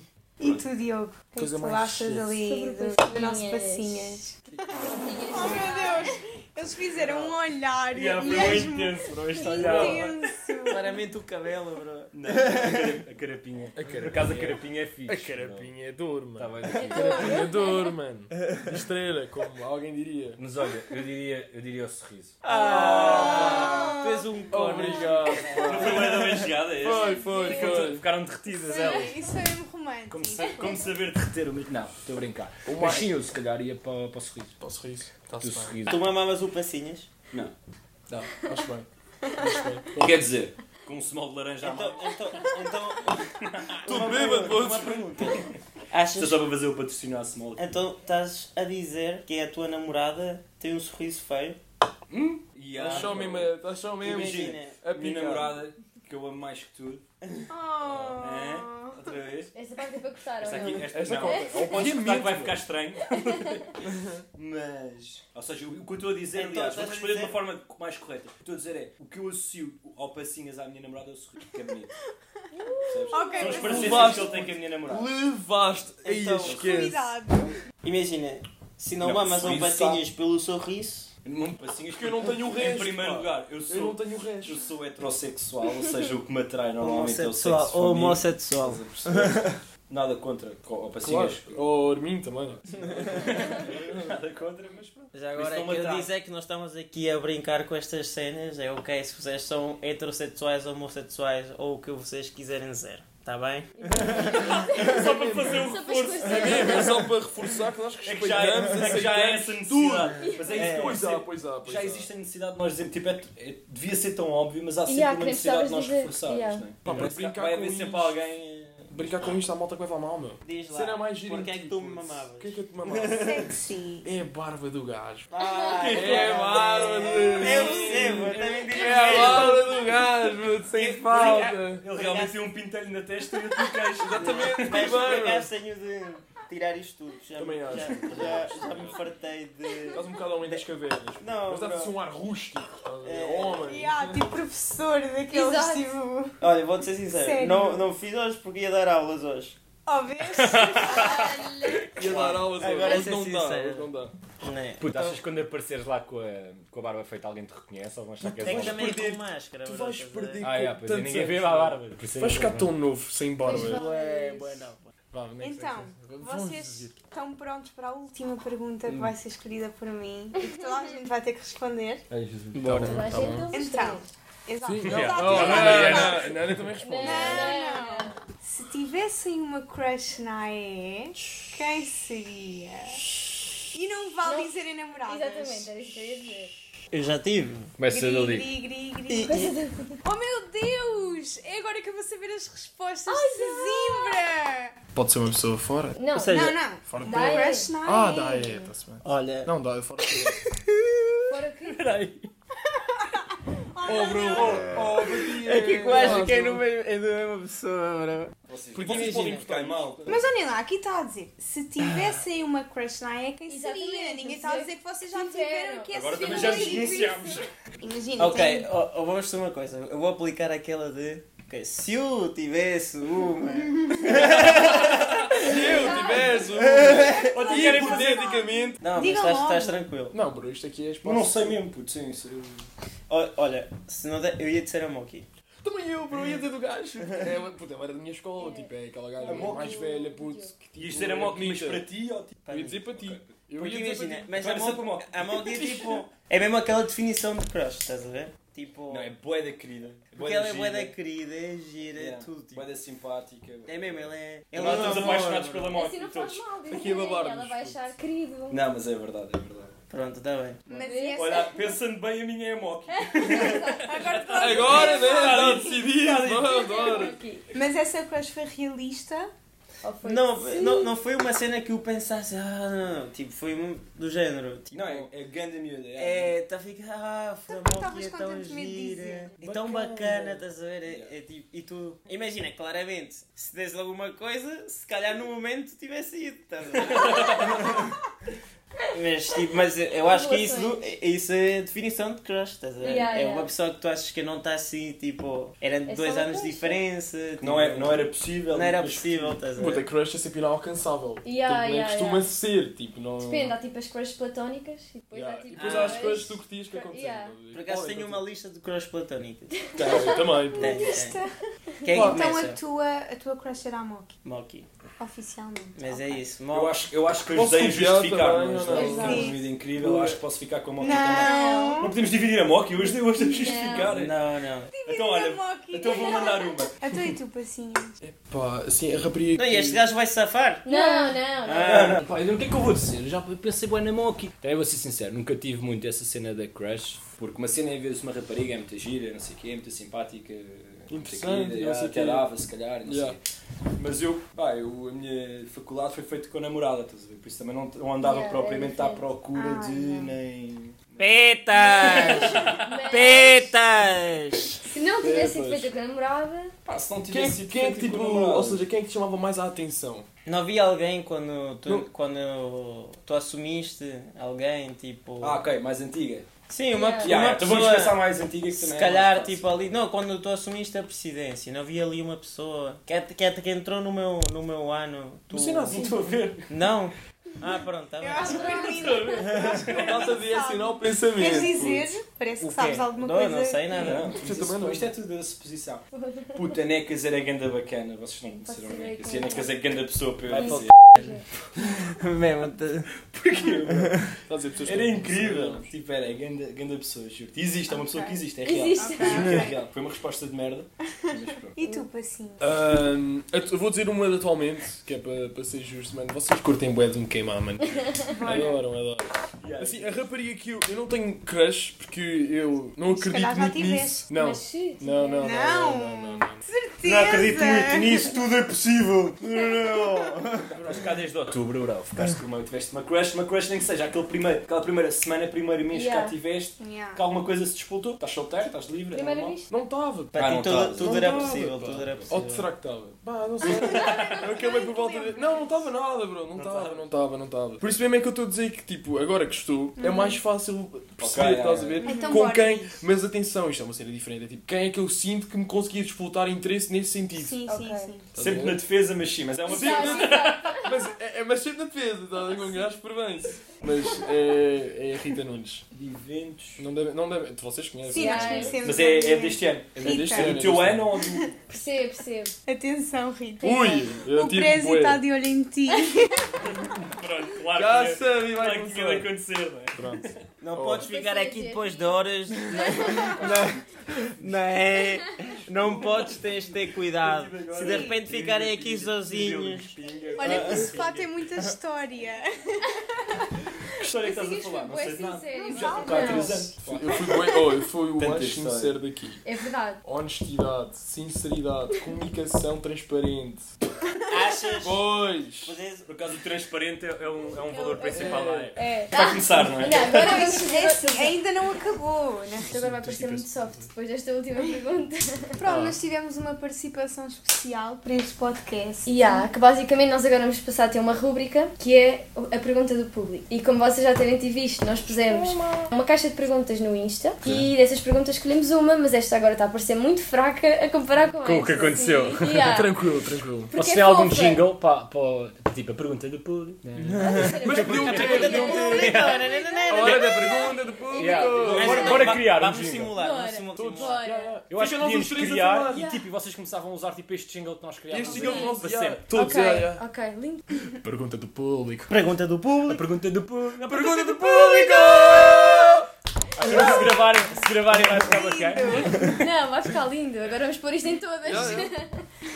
S5: E tu, Diogo? O que é tu achas ali do, do nosso
S3: passinhas.
S5: Oh meu Deus! Eles fizeram um olhar
S6: Yeah, foi muito intenso. Este olhar.
S5: intenso.
S1: Claramente o cabelo, bro.
S2: Não, a cara- a carapinha.
S4: A
S2: Por acaso a carapinha é fixe.
S4: A carapinha é dor, mano.
S2: bem daqui.
S4: A carapinha é dor, mano. Estrela, como alguém diria.
S2: Mas olha, eu diria, eu diria o sorriso.
S1: Ah, tu és um corno.
S4: Obrigado.
S2: Não foi uma bem chegada esse?
S4: Foi, foi, foi.
S2: Ficaram derretidas elas.
S5: Isso foi mesmo romântico.
S2: Como, sa- como saber derreter o mesmo. Não, estou a brincar.
S4: O
S2: Mas
S4: mais-
S2: sim, eu se calhar ia para, para o sorriso.
S4: Posso rir?
S2: Do
S4: Está-se bem.
S2: sorriso.
S1: Tu mamavas o passinhas?
S2: Não.
S4: Não, acho bem.
S2: Quer dizer, com um small de laranja à
S1: Então,
S2: mão.
S1: então, então. [laughs]
S4: Tudo bêbado.
S1: Uma pergunta.
S2: Isto é
S1: Achas.
S2: só para fazer o patrocínio à small.
S1: Então estás a dizer que a tua namorada tem um sorriso feio?
S2: E
S4: Estás só mesmo, a- estás só mesmo
S1: Imagina.
S4: a
S2: a minha namorada, que eu amo mais que tudo.
S5: Oh.
S2: É? Outra vez?
S3: Esta parte é para gostar,
S2: Esta
S3: ou
S2: aqui,
S3: não?
S2: esta,
S4: Esta
S2: não.
S4: conta.
S2: Ou
S4: Obviamente,
S2: cortar que vai ficar estranho. [laughs] Mas. Ou seja, o que eu estou a dizer,
S1: Então,
S2: aliás, vou responder de uma
S1: dizer-
S2: forma mais correta. O que estou a dizer é: o que eu associo ao passinhas à minha namorada é o sorriso, que é bonito. Percebes?
S5: Ok,
S2: São as parecências
S4: levaste-
S2: que ele tem com a minha namorada.
S4: Levaste. Aí
S1: Então,
S4: esquece.
S1: Imagina, se não,
S2: Não,
S1: mamas um passinhas pelo sorriso,
S2: Não passinhas
S4: Porque eu não tenho o
S2: Em
S4: resto.
S2: primeiro
S4: pá.
S2: lugar, eu
S4: Eu não
S2: sou,
S4: tenho o resto.
S2: eu sou heterossexual, ou seja, o que me atrai [laughs] normalmente é o sexo feminino.
S1: homossexual.
S2: Nada contra co- ao
S4: Claro.
S2: passinhas.
S4: Ou Armin também. [laughs]
S2: Nada contra, mas pronto.
S1: Já agora é eu
S2: atrai.
S1: dizer que nós estamos aqui a brincar com estas cenas. É ok se vocês são heterossexuais, homossexuais ou o que vocês quiserem dizer. Está bem?
S6: Só para fazer um
S3: Só para
S6: reforço.
S4: É só para reforçar que nós
S2: É que já, é,
S4: respeitamos,
S2: é que já há
S4: aceitamos
S2: essa
S4: tudo.
S2: necessidade. Mas é isso
S4: Pois há, pois há, pois
S2: Já
S4: há.
S2: existe a necessidade de nós dizermos, tipo, é, é- devia ser tão óbvio, mas há sempre
S3: Yeah,
S2: uma necessidade de nós reforçarmos, não é?
S4: Pá, para brincar
S2: vai haver sempre alguém...
S4: Brincar com isto, a malta que leva mal, meu.
S1: Diz lá.
S4: Cena mais gira
S1: Porque
S4: em
S1: é que tu me mamavas?
S4: O que é que eu te [laughs] mamava?
S5: Sexy.
S4: É a barba do gajo.
S1: Ah,
S4: É a barba do
S1: Eu percebo, eu também digo
S4: É a barba do gajo, puto, sem falta.
S2: Ele realmente tem um pintelho na testa e eu te queixo.
S4: Exatamente,
S1: Mas por acaso tenho de tirar isto tudo. Já,
S4: Também
S1: já,
S4: acho.
S1: já, já me fartei de.
S4: Estás um bocado ao meio das cavernas.
S1: Não,
S4: Mas dá-te assim um ar rústico.
S1: É.
S4: Homem.
S5: Yeah, tipo professor daqueles
S3: Exato.
S5: tipo.
S1: Olha, vou-te ser sincero,
S5: Sério?
S1: não, não fiz hoje porque ia dar aulas hoje.
S5: Óbvio.
S4: Ia dar aulas hoje.
S1: Agora
S4: Hoje
S1: ser
S4: não dá,
S1: sincero.
S4: hoje não dá.
S1: Não é?
S6: Puto, achas que quando apareceres lá com a, com a barba feita alguém te reconhece ou vão achar que és
S1: É
S6: homem?
S1: também
S4: perder-
S1: com máscara,
S4: tu
S1: bro,
S4: vais
S1: estás a ver?
S4: perder-
S6: Ah, é, pois é,
S4: Tantos
S6: ninguém vê a barba. por isso é
S4: Vais ficar tão novo sem barba.
S1: Bué, bué, não.
S4: Vá,
S5: Então,
S4: se- Vamos
S5: vocês estão prontos para a última pergunta que vai ser escolhida por mim e que toda a gente vai ter que responder?
S4: Ai, Jesus.
S1: Bora.
S3: Gente não
S5: Então, exato.
S4: Sim, não, também.
S3: Não.
S5: Se tivessem uma crush na AE, quem seria? E não vale
S3: Não.
S5: dizerem namoradas.
S3: Exatamente, era isso que eu ia dizer.
S1: Eu já tive.
S6: Começa
S5: Gri,
S6: dali.
S5: gri, gri, gri. [laughs] Oh meu Deus! É agora que eu vou saber as respostas de Zimbra!
S4: Pode ser uma pessoa fora?
S3: Não,
S1: Ou seja,
S5: Não, não.
S4: Fora
S5: crush na
S4: Ah, dá, é, está-se bem.
S1: Olha,
S4: Não, dá, é fora. [laughs]
S3: fora que.
S1: peraí.
S4: Oh, bro, oh, oh,
S1: É que eu acho que é, no meio, é da mesma pessoa, bro.
S2: Vocês,
S1: Porque
S2: vocês podem ficar mal.
S5: Mas olhem lá, aqui está a dizer: se tivessem uma crush na quem seria?
S3: Exatamente,
S5: Ninguém está a dizer que vocês já
S3: tiveram.
S5: tiveram que
S2: Agora também já
S5: difícil. Imagina.
S1: Ok, ó, vamos fazer uma coisa. Eu vou aplicar aquela de. ok, se eu tivesse uma.
S4: Se eu tivesse um...
S2: Ou querem
S4: Hipoteticamente...
S1: Não, mas estás, estás tranquilo.
S4: Não, bro, isto aqui é
S2: não sei mesmo, puto, sim.
S1: Ó, Olha, se não der, eu ia dizer a Moki.
S4: Também eu, bro, ia ter do gajo. [laughs] É, puta, ela era da minha escola, tipo, é aquela gaja
S2: A Moki-
S4: mais velha, puto. que, tipo,
S2: E isto era mock, mas para ti ou tipo...
S4: Eu ia dizer para ti. Eu
S1: Porque
S4: ia dizer para
S1: imagina,
S4: ti.
S1: mas a
S2: a
S1: Moki,
S2: Moki.
S1: a Moki é [laughs] tipo. É mesmo aquela definição de crush, estás a ver? Tipo.
S2: Não, é boeda querida.
S1: porque ela é bué da querida, é gira, é tudo. Tipo.
S2: Boeda simpática.
S1: É mesmo, ela é. Ela
S2: nós
S1: é um
S2: estamos
S1: amor,
S2: apaixonados pela moto.
S3: Assim não faz mal, diz
S4: Aqui a babar-nos,
S3: Ela vai achar querido.
S2: Não, mas é verdade, é verdade.
S1: Pronto, está bem.
S5: Mas e essa-
S2: Olha, pensando bem, a minha é a Moki. [laughs]
S4: Agora, né? Está decidido, bora, bora.
S3: Aqui.
S5: Mas essa crush foi realista?
S3: Ou foi
S1: Não, não, não foi uma cena que eu pensasse, ah, não, não. Tipo, foi um- do género. Tipo,
S2: Não, é, é ganda miúda.
S1: É, tá a ficar, ah, foi a
S5: Então,
S1: Moki é tão
S5: contente de me
S1: gira,
S5: dizer.
S1: é tão
S2: Bacana.
S1: bacana, estás a ver? É, é tipo, e tu, imagina, claramente, se desse alguma coisa, se calhar no momento tivesse ido, estás a ver? [laughs] Mas, tipo, mas eu acho que isso, do- isso é a definição de crush, estás a ver?
S3: Yeah,
S1: é
S3: yeah.
S1: uma pessoa que tu achas que não está assim, tipo, eram
S3: É
S1: dois anos de diferença.
S2: Não,
S1: tipo,
S2: é, não era possível.
S1: não era
S2: mas-
S1: possível, estás a
S4: Puta,
S1: ver?
S4: crush é sempre inalcançável.
S3: Yeah,
S4: tipo, nem
S3: yeah,
S4: costuma
S3: yeah.
S4: ser, tipo, não...
S3: Depende, há tipo as crushes platónicas e depois
S4: Yeah.
S3: há tipo.
S4: E depois
S1: Ah,
S4: há as coisas que tu curtias que acontecem.
S3: Yeah.
S1: Por acaso tenho uma lista de crush platónicas. [laughs]
S4: Eu também, pô.
S1: Tem, tem. Quem
S5: Então a tua, a tua crush era a Moki,
S1: Moki.
S5: Oficialmente.
S1: Mas é
S5: Ok.
S1: isso.
S2: Eu
S1: Moki.
S2: acho, eu acho que
S4: Posso
S2: ajudei a justificar,
S4: também,
S2: mas
S4: ou não?
S2: é uma vida incrível. Eu acho que posso ficar com a Moki também.
S5: Não!
S2: Não podemos dividir a Moki, hoje deu hoje a justificar.
S1: Não, não.
S2: Então olha, então vou mandar uma. [laughs]
S5: Então e tu, passinho?
S4: Pá, assim, a rapariga...
S1: Não, e este gajo vai se safar?
S3: Não, não, não.
S1: Ah,
S6: Pá, o que é que eu vou dizer? Eu já pensei bem na Moki. Então, eu vou ser sincero, nunca tive muito essa cena da crush.
S2: Porque uma cena é ver se uma rapariga é muito gira, não sei o quê, é muito simpática,
S4: Interessante, não sei
S2: já,
S4: o quê.
S2: até dava, se calhar, não
S4: Yeah.
S2: sei. Mas eu, pá, eu, a minha faculdade foi feita com a namorada, estás a ver? Por isso também não, não andava
S3: Yeah,
S2: propriamente
S3: é
S2: à
S3: diferente.
S2: procura
S5: Ah,
S2: de
S5: yeah.
S2: nem.
S1: Petas!
S3: Mas
S1: Petas!
S3: se não tivesse sido feita com a namorada,
S2: Pá, se não
S4: Quem,
S2: tivesse sido
S4: quem é que,
S2: feita
S4: tipo,
S2: com a namorada.
S4: ou seja, quem é que te chamava mais a atenção?
S1: Não havia alguém quando tu,
S4: Não.
S1: quando tu assumiste alguém, tipo.
S2: Ah, ok, mais antiga.
S1: Sim, uma,
S3: Yeah.
S1: uma
S2: Yeah, então vamos
S1: pessoa.
S2: pensar mais antiga que
S1: Se
S2: também é
S1: calhar, tipo ali. Não, quando tu assumiste a presidência, não havia ali uma pessoa que, que, que entrou no meu, no meu ano. Tu...
S4: Mas ainda assim, estou a ver.
S1: Não? Ah, pronto, tá
S5: Eu
S1: bem.
S5: acho que foi lindo.
S4: A malta devia assinar o pensamento.
S5: Queres dizer? Parece que sabes alguma
S1: Não,
S5: coisa.
S1: não sei nada.
S2: Não, isto,
S4: também não.
S2: isto é tudo da suposição. [laughs] Puta, Necas era ganda bacana. Vocês não disseram
S3: saber
S2: Necas. E a
S3: é?
S2: Necas é ganda pessoa para eu dizer. [laughs]
S1: Mesmo,
S2: Porquê? [laughs]
S4: A
S2: Era
S4: que-
S2: incrível. Tipo, era ganda, ganda pessoa, juro. Existe, é uma pessoa que existe, é real.
S3: Existe.
S2: Juro que é real. Foi uma resposta de merda.
S5: E tu, Passinho?
S4: Ahm, eu vou dizer uma de atualmente, que é para para ser justo, mano. Vocês curtem bué de me queimar, mano. Adoram, adoram. Assim, a rapariga que eu, eu não tenho crush, porque eu não acredito muito
S5: tiveste.
S4: nisso. Não.
S3: Mas se
S4: Não, não, não, não,
S5: Não.
S4: não, não, não.
S5: Certeza!
S1: Não acredito muito nisso, tudo é possível.
S2: Mas cá desde outubro, bro. Ficaste com uma, tiveste uma crush, uma crush nem que seja aquele primeiro, aquela primeira semana, primeiro mês que
S3: Yeah.
S2: cá tiveste,
S5: Yeah.
S2: que alguma coisa se despoltou. Estás solteiro, estás livre, é
S3: Primeira
S2: normal.
S3: vez?
S4: Não estava.
S1: Para
S2: Ah,
S1: ti
S2: não
S1: tudo, tudo
S4: Não
S1: era possível, tudo era
S4: Ou
S1: possível.
S4: será que estava? Pá, não sei. Eu acabei por volta de. Não, não estava nada, bro. Não estava, não estava, não estava. Por isso mesmo é que eu estou a dizer que, tipo, agora que estou, é mais fácil perceber, estás a
S2: é.
S4: ver?
S5: Então
S4: Com
S5: bora
S4: quem. Mas atenção, isto é uma cena diferente. É tipo, quem é que eu sinto que me conseguia disputar interesse nesse sentido?
S5: Sim,
S3: Ok.
S5: sim, sim.
S4: A
S2: Sempre na defesa, mas sim, mas é uma
S3: exato. [laughs]
S4: Mas é, é mas sempre na defesa, estás a? Com um gajo por bem. Mas é, é a Rita Nunes.
S2: de eventos.
S4: Não deve, não deve, vocês conhecem.
S5: Sim, nós conhecemos.
S2: Mas é, é deste ano.
S4: É deste
S5: Rita.
S2: É
S4: ano,
S2: do teu ano ou do.
S3: Percebo, percebo.
S5: Atenção, Rita.
S4: Ui,
S5: O
S4: bué.
S5: está de olho em ti. [laughs]
S2: Pronto, claro
S4: Já
S2: que
S4: sabia, vai
S2: acontecer, não é?
S4: Pronto.
S1: Não
S4: Oh.
S1: podes ficar aqui depois de horas. Não, não, não é. Não podes, tens de ter cuidado. Se de repente ficarem aqui sozinhos.
S5: Olha que o sofá tem muita história.
S2: Que história é que estás a falar? Não sei de nada.
S3: sincero,
S2: Já
S3: não.
S2: estou cá há anos.
S4: Eu fui, bué- oh, eu fui o mais sincero daqui.
S3: É verdade.
S4: Honestidade, sinceridade, comunicação transparente.
S1: Achas?
S4: Pois!
S1: Podes-
S2: Por acaso o transparente é um, é um valor principal lá. É.
S3: É.
S2: Vai começar, não é?
S3: Não, agora
S5: Não, é ainda não acabou,
S3: agora vai parecer muito soft depois desta última pergunta.
S5: Pronto, nós tivemos uma participação especial para este podcast.
S3: E há, que basicamente nós agora vamos passar a ter uma rúbrica que é a pergunta do público. E como vocês já devem ter visto, nós pusemos uma caixa de perguntas no Insta e dessas perguntas escolhemos uma, mas esta agora está a parecer muito fraca a comparar com,
S6: Com o que aconteceu.
S3: Sim. Yeah. [laughs]
S4: Tranquilo, tranquilo.
S3: Porque
S6: Vocês
S3: é
S6: têm algum jingle para, para, tipo a pergunta do público?
S4: Mas podiam ter, podiam ter. A hora da pergunta do público.
S1: Mas
S6: Bora- criar um
S1: Vamos
S6: jingle.
S1: simular, vamos
S3: Bora.
S1: simular.
S4: Todos.
S6: Eu acho que podíamos criar
S4: falar.
S6: e tipo, e vocês começavam a usar tipo este jingle que nós criámos.
S4: Este jingle nós
S6: para sempre.
S4: Todos,
S3: Ok, lindo.
S4: Pergunta do público.
S1: Pergunta do
S6: A
S1: público.
S6: pergunta do público.
S4: A pergunta do público!
S6: Acho que se gravarem, se gravarem vai ficar bacana.
S3: Não, vai ficar lindo. Agora vamos pôr isto em todas.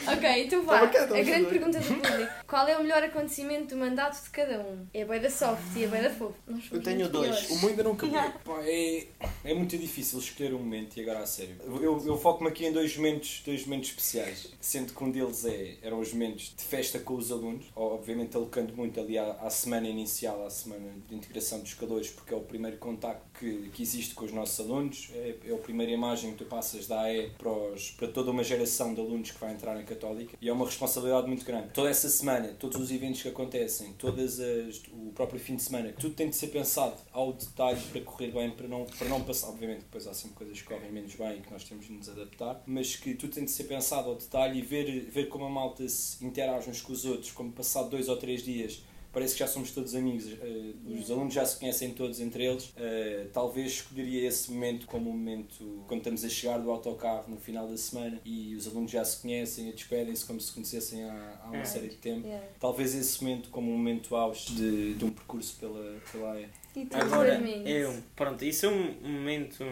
S3: Ok, então vá. A grande pergunta do público. Qual é o melhor acontecimento do mandato de cada um? É bem da soft e é bem da fofo.
S1: Eu tenho dois.
S3: piores.
S4: O meu ainda não acabou.
S2: Pá, é, é muito difícil escolher um momento e agora a sério. Eu, eu foco-me aqui em dois momentos, dois momentos especiais, sendo que um deles é, eram os momentos de festa com os alunos, obviamente alocando muito ali à, à semana inicial, à semana de integração dos calores, porque é o primeiro contacto que, que existe com os nossos alunos, é, é a primeira imagem que tu passas da AE para, os- para toda uma geração de alunos que vai entrar Católica e é uma responsabilidade muito grande. Toda essa semana, todos os eventos que acontecem, todas as, o próprio fim de semana, tudo tem de ser pensado ao detalhe para correr bem, para não, para não passar. Obviamente, depois há sempre coisas que correm menos bem e que nós temos de nos adaptar, mas que tudo tem de ser pensado ao detalhe e ver, ver como a malta se interage uns com os outros, como passado dois ou três dias. Parece que já somos todos amigos, eh, os alunos já se conhecem todos entre eles. Eh, talvez escolheria esse momento como um momento quando estamos a chegar do autocarro no final da semana e os alunos já se conhecem e despedem-se como se conhecem há, há uma
S1: É.
S2: série de tempo.
S3: Yeah.
S2: Talvez esse momento como um momento auge de, de um percurso pela, pela.
S5: E tu,
S1: Agora, eu, pronto, isso é um momento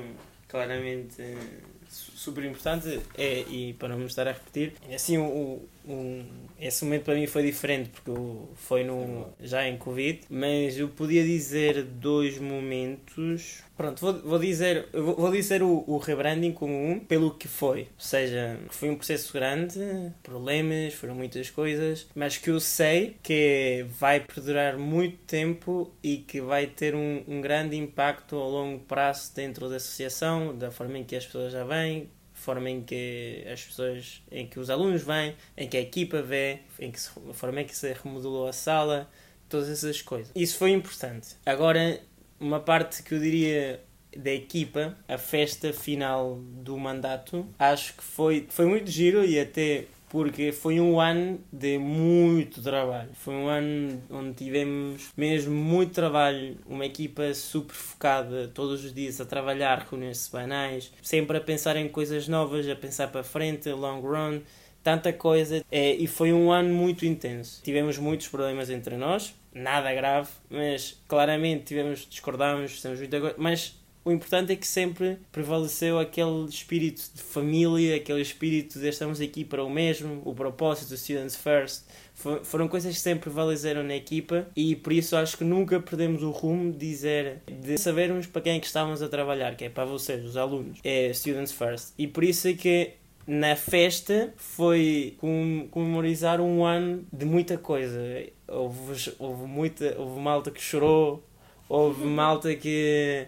S1: claramente eh, su- super importante é, e para não me estar a repetir, assim, o, o- esse momento para mim foi diferente porque foi no, já em Covid, mas eu podia dizer dois momentos. Pronto, vou, vou dizer, vou, vou dizer o, o rebranding como um, pelo que foi. Ou seja, foi um processo grande, problemas, foram muitas coisas, mas que eu sei que vai perdurar muito tempo e que vai ter um, um grande impacto a longo prazo dentro da associação, da forma em que as pessoas já vêm, forma em que as pessoas, em que os alunos vêm, em que a equipa vê, em que se, a forma em que se remodelou a sala, todas essas coisas. Isso foi importante. Agora, uma parte que eu diria da equipa, a festa final do mandato, acho que foi, foi muito giro e até porque foi um ano de muito trabalho. Foi um ano onde tivemos mesmo muito trabalho, uma equipa super focada todos os dias a trabalhar, reuniões semanais, sempre a pensar em coisas novas, a pensar para frente, long run. tanta coisa é, e foi um ano muito intenso. Tivemos muitos problemas entre nós, nada grave, mas claramente tivemos, discordámos, fizemos muita coisa, mas o importante é que sempre prevaleceu aquele espírito de família, aquele espírito de estamos aqui para o mesmo, o propósito Students First. Fo- Foram coisas que sempre prevaleceram na equipa e por isso acho que nunca perdemos o rumo de dizer, de sabermos para quem é que estávamos a trabalhar, que é para vocês, os alunos, é Students First. E por isso é que na festa foi com- comemorizar um ano de muita coisa. Houve, houve, muita, houve malta que chorou, houve malta que.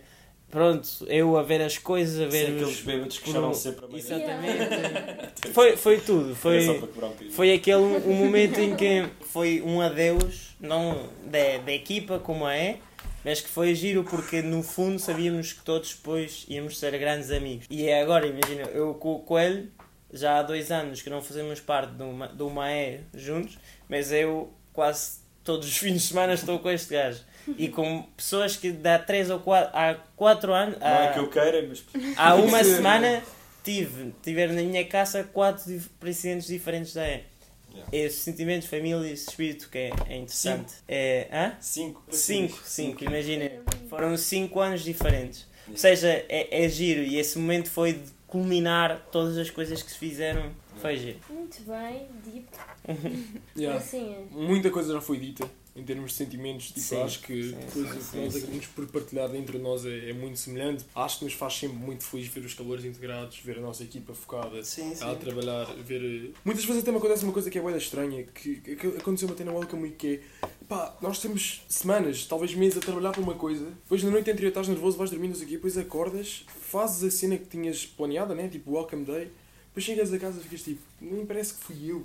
S1: Pronto, eu a ver as coisas, a ver.
S2: Sem
S1: os-
S2: aqueles bêbados que choram
S1: um-
S2: sempre a meio.
S1: Exatamente. foi, foi tudo. Foi,
S2: um
S1: foi aquele um momento em que foi um adeus, não da, da equipa como é, mas que foi giro porque no fundo sabíamos que todos depois íamos ser grandes amigos. E é agora, imagina, eu com o Coelho, já há dois anos que não fazemos parte do, do MAE juntos, mas eu quase todos os fins de semana estou com este gajo. E com pessoas que dá três ou quatro, há quatro anos,
S2: Não
S1: há,
S2: é que eu queira, mas.
S1: há [laughs] uma semana tive, tiveram na minha casa quatro dif- presidentes diferentes da E.
S2: Yeah.
S1: Esse sentimento de família, esse espírito que é, é interessante. É, hã?
S2: Cinco.
S1: Cinco, cinco, imagina. Foram cinco anos diferentes. Ou seja, é, é giro e esse momento foi de culminar todas as coisas que se fizeram. Foi giro.
S3: Muito bem, deep. [laughs]
S4: Yeah.
S3: Assim,
S4: Muita coisa já foi dita em termos de sentimentos. Tipo,
S1: Sim,
S4: acho que
S1: sim,
S4: depois
S1: sim,
S4: o que nós acabamos por partilhar dentro de nós é, é muito semelhante. Acho que nos faz sempre muito feliz ver os calores integrados, ver a nossa equipa focada
S1: Sim,
S4: a trabalhar, ver. eh, Muitas vezes até me acontece uma coisa que é boa estranha, que, que aconteceu-me até na Welcome Week, que é pá, nós temos semanas, talvez meses a trabalhar para uma coisa, depois na noite anterior estás nervoso, vais dormir, não sei o quê, depois acordas, fazes a cena que tinhas planeada, né? Tipo Welcome Day, depois chegas a casa e ficas tipo, nem parece que fui eu,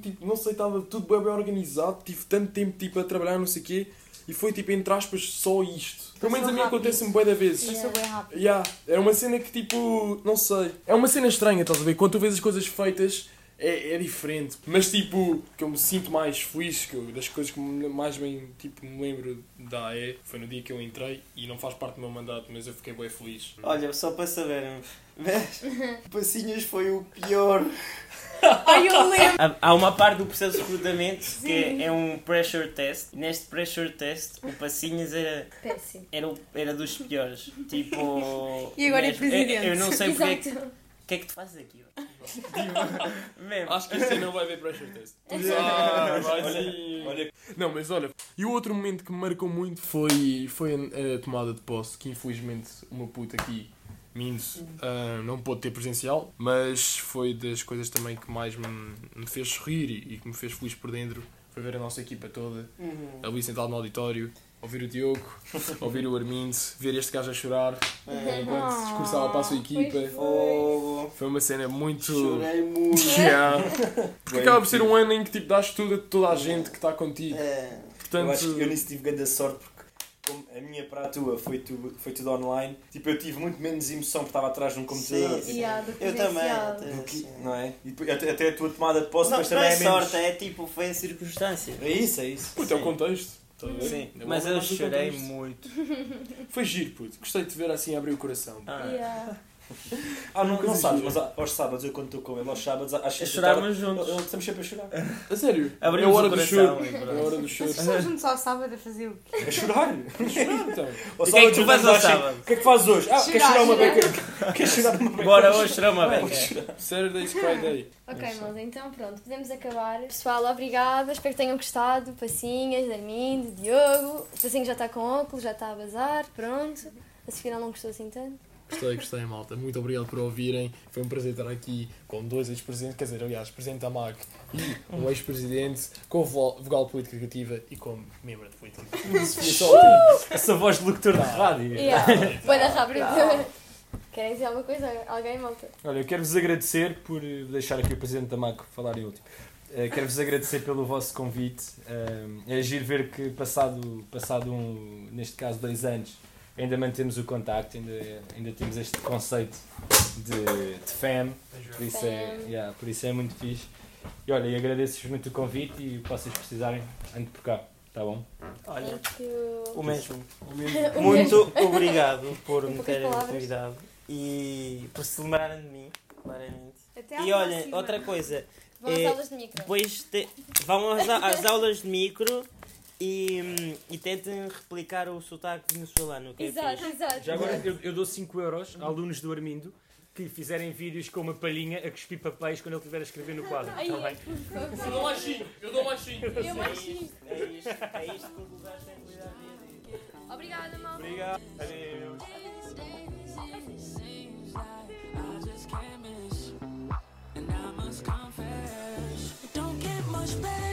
S4: tipo, não sei, estava tudo bem, bem organizado, tive tanto tempo tipo, a trabalhar, não sei o quê, e foi tipo, entre aspas, só isto. Pelo menos a mim acontece-me bué da vezes.
S5: Passou bem rápido.
S4: Yeah, é uma cena que tipo, não sei. É uma cena estranha, estás a ver? Quando tu vês as coisas feitas, é, é diferente. Mas tipo, que eu me sinto mais feliz, que eu, das coisas que mais bem tipo, me lembro da AE, foi no dia que eu entrei e não faz parte do meu mandato, mas eu fiquei bem feliz.
S1: Olha, só para saberem, vês? [laughs] Passinhas foi o pior.
S5: Ai, eu lembro.
S1: Há- uma parte do processo de recrutamento que é, é um pressure test. Neste pressure test, o Passinhas era,
S3: péssimo.
S1: era, era dos piores. Tipo. [laughs]
S5: E agora é presidente.
S1: Eu, eu não sei porque. é que-
S3: Exato.
S1: Que é que tu fazes aqui? tipo, [laughs] mesmo.
S4: Acho que este ano não vai haver pressure test. [laughs]
S1: Ah,
S4: vai
S2: olha,
S4: sim.
S2: olha,
S4: Não, mas olha, e o outro momento que me marcou muito foi, foi a, a tomada de posse, que infelizmente o meu puto aqui, Minso, ah, não pôde ter presencial, mas foi das coisas também que mais me, me fez sorrir e, e que me fez feliz por dentro, foi ver a nossa equipa toda,
S1: Uhum.
S4: ali sentado no auditório, ouvir o Diogo, [laughs] ouvir o Armindo, ver este gajo a chorar
S1: É,
S4: enquanto discursava para a sua equipa.
S1: Fogo.
S4: Foi uma cena muito...
S1: Chorei muito. [laughs]
S4: Yeah. [laughs] Porque acaba por ser um ano em que tipo, dás tudo a toda a gente que está contigo.
S1: É.
S4: Portanto,
S2: eu acho que eu nisso tive grande sorte porque como a minha para a tua foi tudo, foi tudo online, tipo, eu tive muito menos emoção porque estava atrás de um computador.
S1: Sim,
S3: E há do
S1: Eu também.
S2: Do que-
S1: também.
S2: não é? E depois- até, até a tua tomada de posse
S1: Não, não
S2: também
S1: é
S2: é menos.
S1: sorte, é tipo, foi a circunstância.
S2: É isso, é isso.
S4: Puto, é o
S1: Sim.
S4: contexto.
S1: Sim,
S4: É
S1: mas eu chorei muito. [laughs]
S4: Foi giro, puto. Gostei de te ver assim abrir o coração.
S1: Ah.
S3: Yeah. [laughs]
S2: Ah, não, não sabes, mas aos sábados eu quando estou com ele, aos sábados, às seis da
S1: chorarmos
S2: tarde,
S1: juntos.
S2: eu- Estamos sempre a chorar. [laughs]
S4: A sério?
S1: Abrimos
S4: é a hora
S1: o
S4: do
S1: coração
S4: choro.
S1: pronto.
S4: É a hora do choro.
S5: Vocês estão juntos ao sábado a fazer o quê? [laughs]
S2: A chorar.
S4: então.
S2: Ao
S1: E o que é que
S2: sábado
S1: tu fazes ao sábado?
S2: O que é que fazes hoje? Ah, queres
S5: Chorar,
S2: chorar uma
S5: chorar.
S2: beca? Queres chorar uma beca?
S1: Bora hoje chorar uma beca.
S4: Saturday's Friday.
S3: Ok, malta, então pronto, podemos acabar. Pessoal, obrigada, espero que tenham gostado. Passinhas, Armindo, Diogo. O Passinho já está com óculos, já está a bazar, pronto. A Sofia não gostou assim tanto.
S4: Gostei, gostei, malta. Muito obrigado por ouvirem. Foi um prazer estar aqui com dois ex-presidentes, quer dizer, aliás, presidente da MAC e um ex-presidente, com vo- vogal política criativa e como membro de política.
S2: Essa voz de locutor de rádio.
S3: Yeah. Na rápido. Querem dizer alguma coisa? Alguém, malta?
S2: Olha, eu quero-vos agradecer por eh, deixar aqui o Presidente da MAC falar em último. Eh, Quero-vos agradecer pelo vosso convite. Eh, É giro ver que passado, passado um, neste caso, dois anos, ainda mantemos o contacto, ainda, ainda temos este conceito de, de fam, por isso, é, yeah, por isso é muito fixe. E olha, e agradeço-vos muito o convite e o que vocês precisarem, ando por cá, tá bom?
S1: Olha, o mesmo. [laughs]
S3: O mesmo.
S1: Muito obrigado por me terem convidado e por se lembrarem de mim, claramente.
S5: Até
S1: E olha,
S5: próxima.
S1: outra coisa,
S3: Vão às
S1: É,
S3: aulas de micro.
S1: Depois te- vão às, a- às aulas de micro e, e tentem replicar o sotaque venezuelano. Que é
S3: Exato,
S1: fixe.
S3: exato.
S6: Já agora eu, eu dou 5 euros a alunos do Armindo que fizerem vídeos com uma palhinha a cuspir papéis quando ele estiver a escrever no quadro.
S3: Ai,
S6: Está bem?
S4: Eu dou mais 5, eu dou mais 5.
S3: Eu mais isto.
S1: É isto, é isto que o lugar tem cuidado dele.
S3: Obrigada, malta.
S6: Obrigado. Adeus.
S7: These